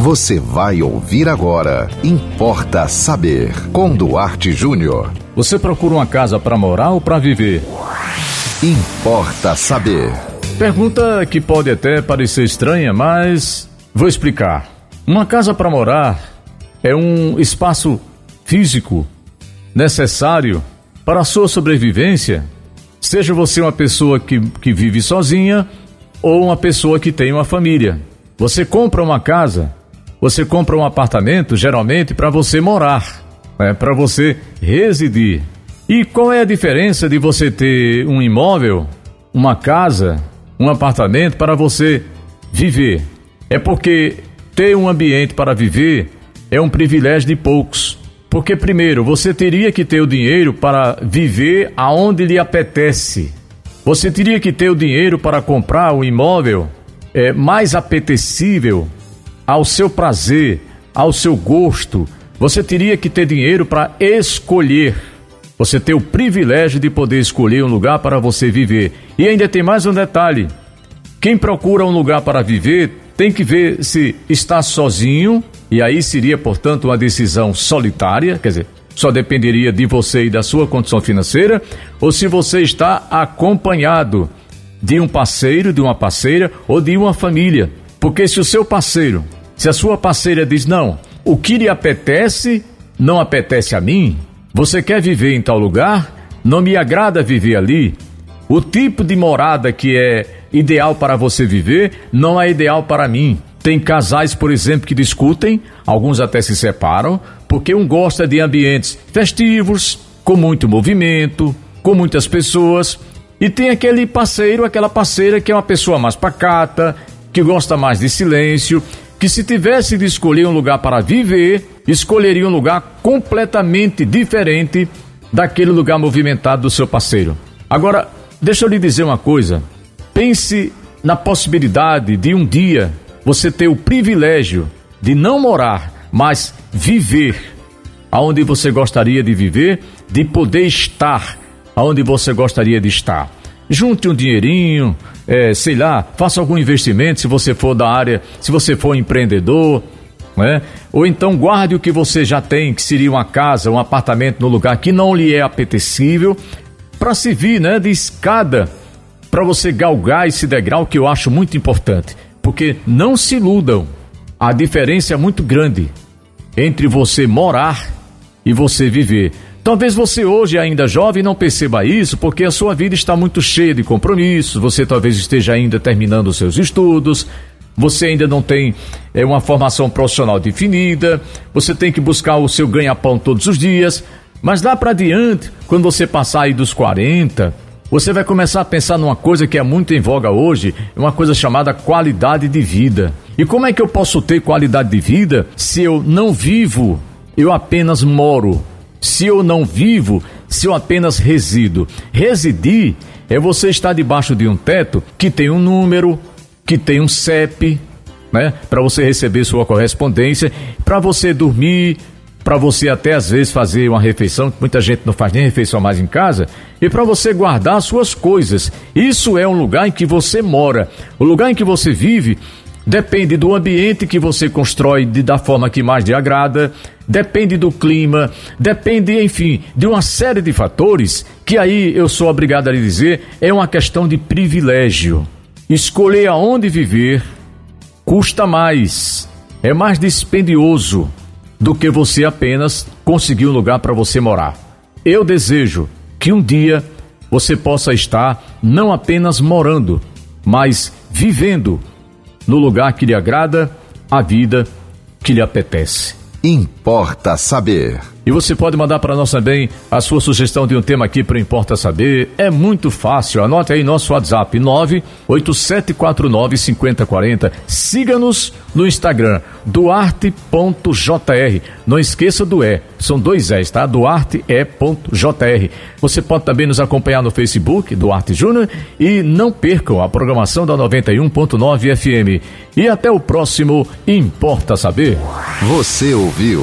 Você vai ouvir agora. Importa saber. Com Duarte Júnior. Você procura uma casa para morar ou para viver? Importa saber. Pergunta que pode até parecer estranha, mas vou explicar. Uma casa para morar é um espaço físico necessário para a sua sobrevivência, seja você uma pessoa que, que vive sozinha ou uma pessoa que tem uma família. Você compra uma casa, você compra um apartamento, geralmente para você morar, né, para você residir. E qual é a diferença de você ter um imóvel, uma casa, um apartamento para você viver? É porque ter um ambiente para viver é um privilégio de poucos. Porque, primeiro, você teria que ter o dinheiro para viver aonde lhe apetece. Você teria que ter o dinheiro para comprar o imóvel é, mais apetecível ao seu prazer, ao seu gosto. Você teria que ter dinheiro para escolher. Você ter o privilégio de poder escolher um lugar para você viver. E ainda tem mais um detalhe: quem procura um lugar para viver tem que ver se está sozinho, e aí seria, portanto, uma decisão solitária, quer dizer, só dependeria de você e da sua condição financeira, ou se você está acompanhado de um parceiro, de uma parceira ou de uma família. Porque se o seu parceiro, se a sua parceira diz não, o que lhe apetece não apetece a mim, você quer viver em tal lugar, não me agrada viver ali, o tipo de morada que é ideal para você viver não é ideal para mim. Tem casais, por exemplo, que discutem, alguns até se separam, porque um gosta de ambientes festivos, com muito movimento, com muitas pessoas, e tem aquele parceiro, aquela parceira que é uma pessoa mais pacata, que gosta mais de silêncio, que se tivesse de escolher um lugar para viver, escolheria um lugar completamente diferente daquele lugar movimentado do seu parceiro. Agora, deixa eu lhe dizer uma coisa. Pense na possibilidade de um dia você ter o privilégio de não morar, mas viver aonde você gostaria de viver, de poder estar aonde você gostaria de estar. Junte um dinheirinho, é, sei lá, faça algum investimento se você for da área, se você for empreendedor, né? Ou então guarde o que você já tem, que seria uma casa, um apartamento no lugar que não lhe é apetecível, para se vir, né, de escada para você galgar esse degrau que eu acho muito importante. Porque não se iludam, a diferença é muito grande entre você morar e você viver. Talvez você hoje ainda jovem não perceba isso, porque a sua vida está muito cheia de compromissos, você talvez esteja ainda terminando os seus estudos, você ainda não tem é, uma formação profissional definida, você tem que buscar o seu ganha-pão todos os dias, mas lá para diante, quando você passar aí dos 40, você vai começar a pensar numa coisa que é muito em voga hoje, uma coisa chamada qualidade de vida. E como é que eu posso ter qualidade de vida se eu não vivo, eu apenas moro? Se eu não vivo, se eu apenas resido? Residir é você estar debaixo de um teto que tem um número, que tem um CEP, né, para você receber sua correspondência, para você dormir, para você até às vezes fazer uma refeição, muita gente não faz nem refeição mais em casa, e para você guardar suas coisas. Isso é um lugar em que você mora. O lugar em que você vive depende do ambiente que você constrói de, da forma que mais lhe agrada, depende do clima, depende, enfim, de uma série de fatores que aí eu sou obrigado a lhe dizer é uma questão de privilégio. Escolher aonde viver custa mais, é mais dispendioso do que você apenas conseguir um lugar para você morar. Eu desejo que um dia você possa estar não apenas morando, mas vivendo no lugar que lhe agrada, a vida que lhe apetece. Importa saber. E você pode mandar para nós também a sua sugestão de um tema aqui para Importa Saber. É muito fácil. Anote aí nosso WhatsApp 987495040. Siga-nos no Instagram duarte.jr. Não esqueça do E. São dois E's, tá? duarte.jr. Você pode também nos acompanhar no Facebook, Duarte Júnior, e não percam a programação da 91.9 FM. E até o próximo Importa Saber. Você ouviu